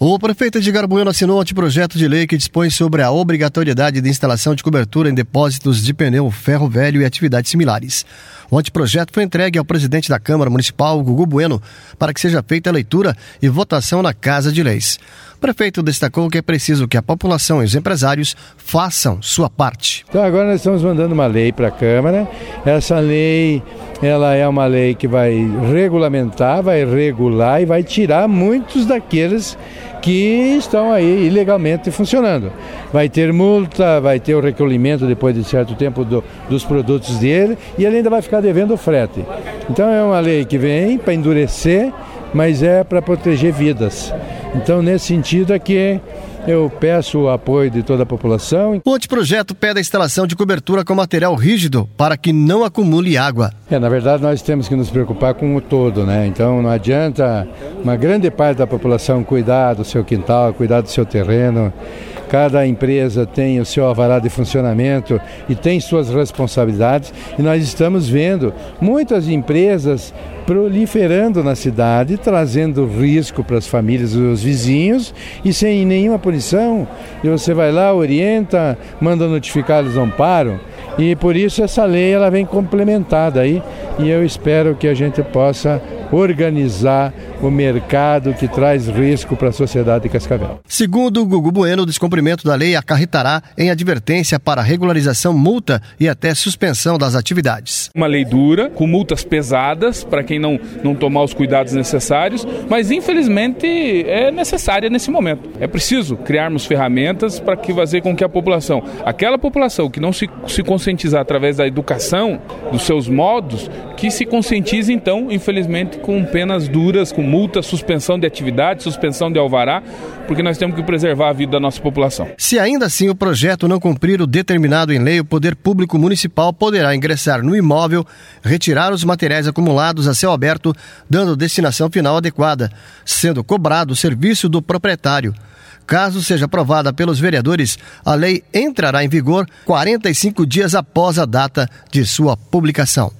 O prefeito Edgar Bueno assinou um anteprojeto de lei que dispõe sobre a obrigatoriedade de instalação de cobertura em depósitos de pneu ferro velho e atividades similares. O anteprojeto foi entregue ao presidente da Câmara Municipal, Gugu Bueno, para que seja feita a leitura e votação na Casa de Leis. O prefeito destacou que é preciso que a população e os empresários façam sua parte. Então agora nós estamos mandando uma lei para a Câmara. Essa lei ela é uma lei que vai regulamentar, vai regular e vai tirar muitos daqueles que estão aí ilegalmente funcionando. Vai ter multa, vai ter o recolhimento depois de certo tempo do, dos produtos dele e ele ainda vai ficar devendo o frete. Então é uma lei que vem para endurecer, mas é para proteger vidas. Então nesse sentido é que eu peço o apoio de toda a população. O anteprojeto pede a instalação de cobertura com material rígido para que não acumule água. É, na verdade, nós temos que nos preocupar com o todo, né? Então não adianta uma grande parte da população cuidar do seu quintal, cuidar do seu terreno. Cada empresa tem o seu alvará de funcionamento e tem suas responsabilidades. E nós estamos vendo muitas empresas proliferando na cidade, trazendo risco para as famílias e os vizinhos e sem nenhuma punição. E você vai lá, orienta, manda notificar, eles não param. E por isso essa lei ela vem complementada aí e eu espero que a gente possa organizar o mercado que traz risco para a sociedade de Cascavel. Segundo o Gugu Bueno, o descumprimento da lei acarretará em advertência para regularização, multa e até suspensão das atividades. Uma lei dura, com multas pesadas para quem não, não tomar os cuidados necessários, mas infelizmente é necessária nesse momento. É preciso criarmos ferramentas para que fazer com que a população, aquela população que não se, se conscientizar através da educação, dos seus modos, que se conscientize então, infelizmente, com penas duras, com multa, suspensão de atividade, suspensão de alvará, porque nós temos que preservar a vida da nossa população. Se ainda assim o projeto não cumprir o determinado em lei, o Poder Público Municipal poderá ingressar no imóvel, retirar os materiais acumulados a céu aberto, dando destinação final adequada, sendo cobrado o serviço do proprietário. Caso seja aprovada pelos vereadores, a lei entrará em vigor 45 dias após a data de sua publicação.